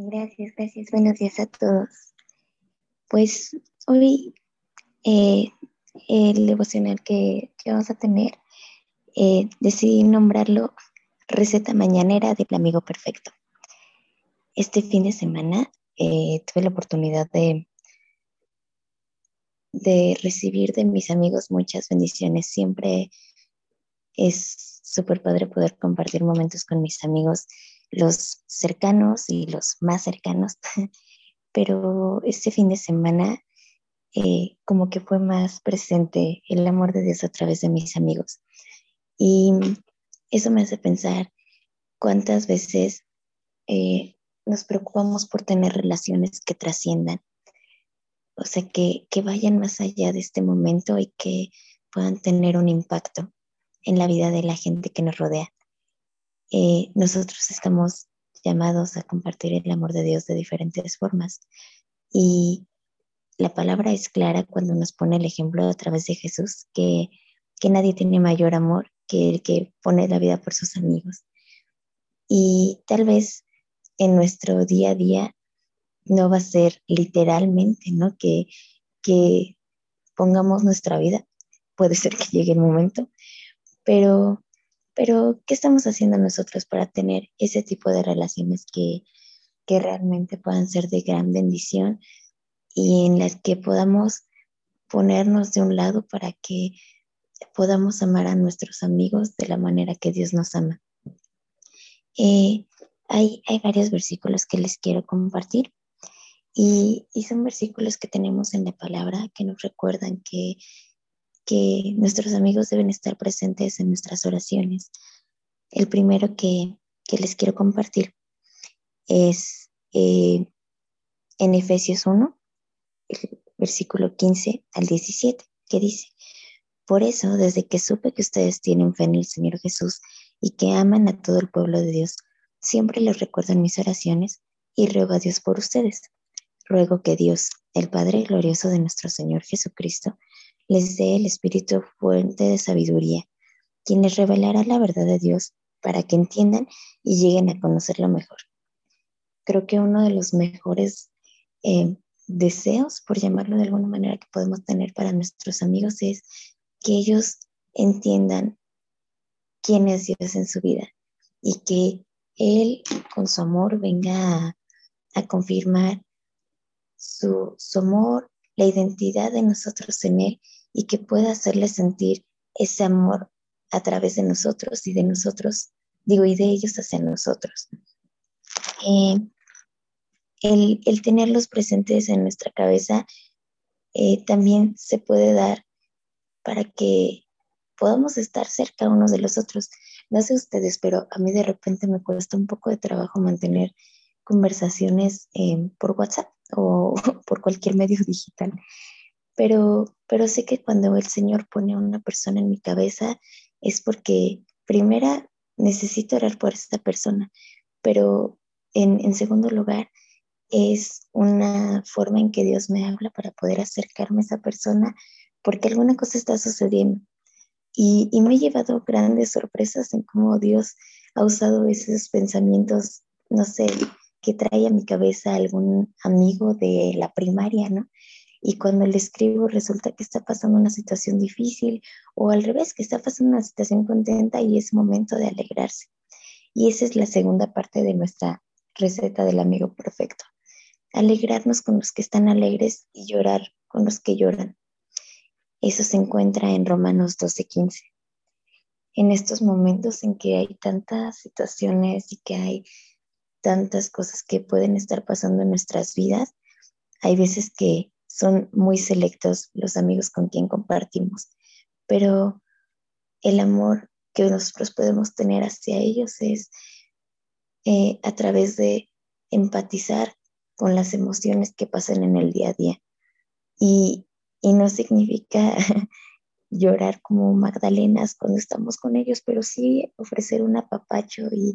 Gracias, gracias. Buenos días a todos. Pues hoy eh, el devocional que, vamos a tener, eh, decidí nombrarlo Receta Mañanera del Amigo Perfecto. Este fin de semana eh, tuve la oportunidad de, de recibir de mis amigos muchas bendiciones. Siempre es súper padre poder compartir momentos con mis amigos los cercanos y los más cercanos, pero este fin de semana eh, como que fue más presente el amor de Dios a través de mis amigos. Y eso me hace pensar cuántas veces eh, nos preocupamos por tener relaciones que trasciendan, o sea, que, que vayan más allá de este momento y que puedan tener un impacto en la vida de la gente que nos rodea. Eh, nosotros estamos llamados a compartir el amor de Dios de diferentes formas. Y la palabra es clara cuando nos pone el ejemplo a través de Jesús, que, que nadie tiene mayor amor que el que pone la vida por sus amigos. Y tal vez en nuestro día a día no va a ser literalmente, ¿no? Que, que pongamos nuestra vida. Puede ser que llegue el momento, pero pero, ¿qué estamos haciendo nosotros para tener ese tipo de relaciones que, que realmente puedan ser de gran bendición y en las que podamos ponernos de un lado para que podamos amar a nuestros amigos de la manera que Dios nos ama? Eh, hay, hay, varios versículos que les quiero compartir y, y, son versículos que tenemos en la palabra que nos recuerdan que que nuestros amigos deben estar presentes en nuestras oraciones. El primero que, les quiero compartir es eh, en Efesios 1, el versículo 15 al 17, que dice, por eso, desde que supe que ustedes tienen fe en el Señor Jesús y que aman a todo el pueblo de Dios, siempre les recuerdo en mis oraciones y ruego a Dios por ustedes. Ruego que Dios, el Padre glorioso de nuestro Señor Jesucristo, les dé el Espíritu fuente de sabiduría, quien les revelará la verdad de Dios para que entiendan y lleguen a conocerlo mejor. Creo que uno de los mejores eh, deseos, por llamarlo de alguna manera, que podemos tener para nuestros amigos es que ellos entiendan quién es Dios en su vida y que Él con su amor venga a, confirmar su, su amor, la identidad de nosotros en Él y que pueda hacerles sentir ese amor a través de nosotros y de nosotros, digo, y de ellos hacia nosotros. Eh, el, tenerlos presentes en nuestra cabeza eh, también se puede dar para que podamos estar cerca unos de los otros. No sé ustedes, pero a mí de repente me cuesta un poco de trabajo mantener conversaciones eh, por WhatsApp o por cualquier medio digital pero, pero sé que cuando el Señor pone a una persona en mi cabeza es porque primera necesito orar por esta persona, pero en, en segundo lugar es una forma en que Dios me habla para poder acercarme a esa persona porque alguna cosa está sucediendo. Y, y, me he llevado grandes sorpresas en cómo Dios ha usado esos pensamientos, no sé, que trae a mi cabeza algún amigo de la primaria, ¿no? Y cuando le escribo resulta que está pasando una situación difícil o al revés, que está pasando una situación contenta y es momento de alegrarse. Y esa es la segunda parte de nuestra receta del amigo perfecto. Alegrarnos con los que están alegres y llorar con los que lloran. Eso se encuentra en Romanos 12:15. En estos momentos en que hay tantas situaciones y que hay tantas cosas que pueden estar pasando en nuestras vidas, hay veces que son muy selectos los amigos con quien compartimos, pero el amor que nosotros podemos tener hacia ellos es eh, a través de empatizar con las emociones que pasan en el día a día. Y, no significa llorar como magdalenas cuando estamos con ellos, pero sí ofrecer un apapacho y,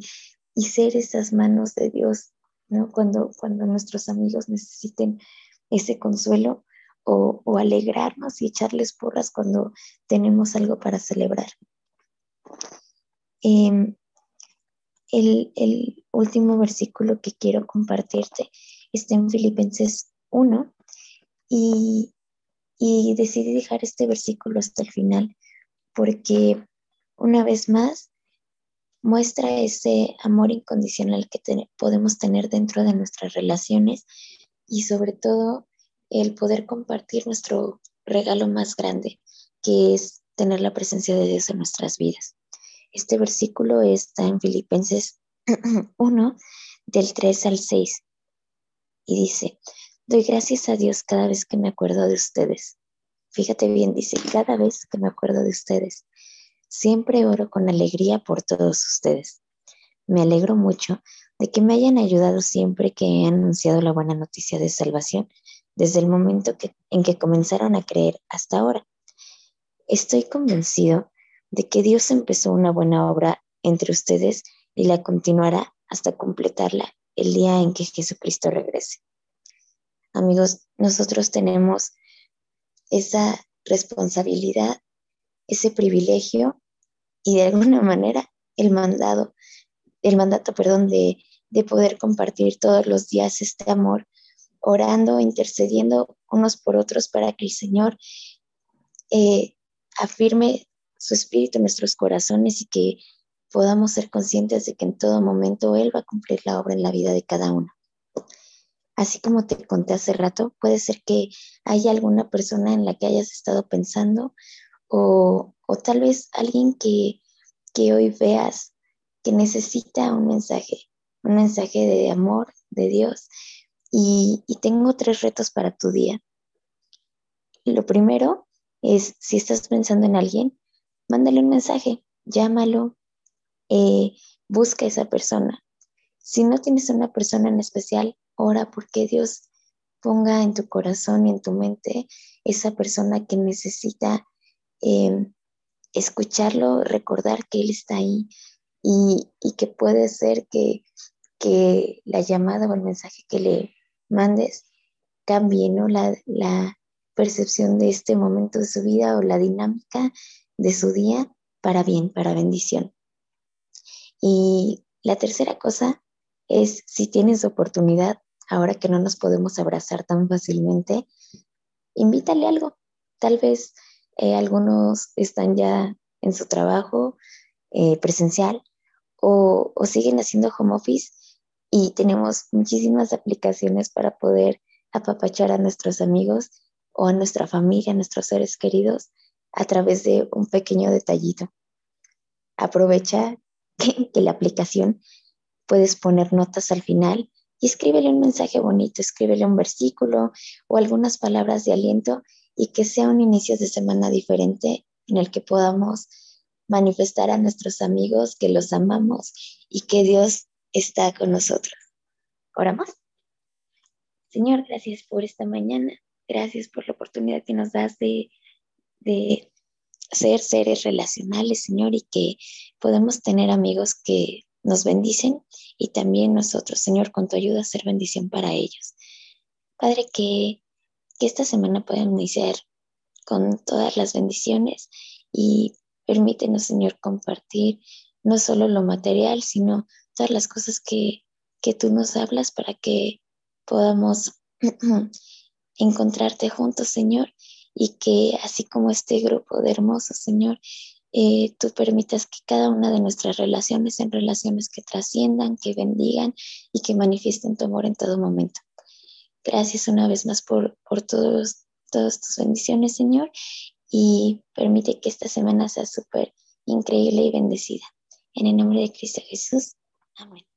y ser esas manos de Dios, ¿no? Cuando, cuando nuestros amigos necesiten ese consuelo o, alegrarnos y echarles porras cuando tenemos algo para celebrar. Em, el, último versículo que quiero compartirte está en Filipenses 1 y, y decidí dejar este versículo hasta el final porque una vez más muestra ese amor incondicional que podemos tener dentro de nuestras relaciones y sobre todo el poder compartir nuestro regalo más grande, que es tener la presencia de Dios en nuestras vidas. Este versículo está en Filipenses 1, del 3 al 6, y dice, doy gracias a Dios cada vez que me acuerdo de ustedes. Fíjate bien, dice, cada vez que me acuerdo de ustedes Siempre oro con alegría por todos ustedes. Me alegro mucho de que me hayan ayudado siempre que he anunciado la buena noticia de salvación, desde el momento en que comenzaron a creer hasta ahora. Estoy convencido de que Dios empezó una buena obra entre ustedes y la continuará hasta completarla el día en que Jesucristo regrese. Amigos, nosotros tenemos esa responsabilidad, ese privilegio y de alguna manera el mandado, el mandato, perdón, de, de poder compartir todos los días este amor, orando, intercediendo unos por otros para que el Señor eh, afirme su espíritu en nuestros corazones y que podamos ser conscientes de que en todo momento Él va a cumplir la obra en la vida de cada uno. Así como te conté hace rato, puede ser que haya alguna persona en la que hayas estado pensando o, o tal vez alguien que, que hoy veas que necesita un mensaje, un mensaje de amor de Dios. Y, tengo tres retos para tu día. Lo primero es, si estás pensando en alguien, mándale un mensaje, llámalo, eh, busca a esa persona. Si no tienes una persona en especial, ora porque Dios ponga en tu corazón y en tu mente esa persona que necesita eh, escucharlo, recordar que Él está ahí y, que puede ser que, que, la llamada o el mensaje que le mandes cambie ¿no? la, la percepción de este momento de su vida o la dinámica de su día para bien, para bendición. Y la tercera cosa es si tienes oportunidad, ahora que no nos podemos abrazar tan fácilmente, invítale algo. Tal vez eh, algunos están ya en su trabajo eh, presencial o, siguen haciendo home office y tenemos muchísimas aplicaciones para poder apapachar a nuestros amigos o a nuestra familia, a nuestros seres queridos a través de un pequeño detallito. Aprovecha que, que la aplicación puedes poner notas al final y escríbele un mensaje bonito, escríbele un versículo o algunas palabras de aliento y que sea un inicio de semana diferente en el que podamos manifestar a nuestros amigos que los amamos y que Dios está con nosotros. Oramos. Señor, gracias por esta mañana. Gracias por la oportunidad que nos das de, de ser seres relacionales, Señor, y que podemos tener amigos que nos bendicen y también nosotros, Señor, con tu ayuda, ser bendición para ellos. Padre, que que esta semana puedan iniciar con todas las bendiciones y permítenos, Señor, compartir no solo lo material, sino todas las cosas que, que tú nos hablas para que podamos encontrarte juntos, Señor, y que así como este grupo de hermosos, Señor, eh, tú permitas que cada una de nuestras relaciones sean relaciones que trasciendan, que bendigan y que manifiesten tu amor en todo momento. Gracias una vez más por, por todos, todas tus bendiciones, Señor, y permite que esta semana sea súper increíble y bendecida. En el nombre de Cristo Jesús. Amén.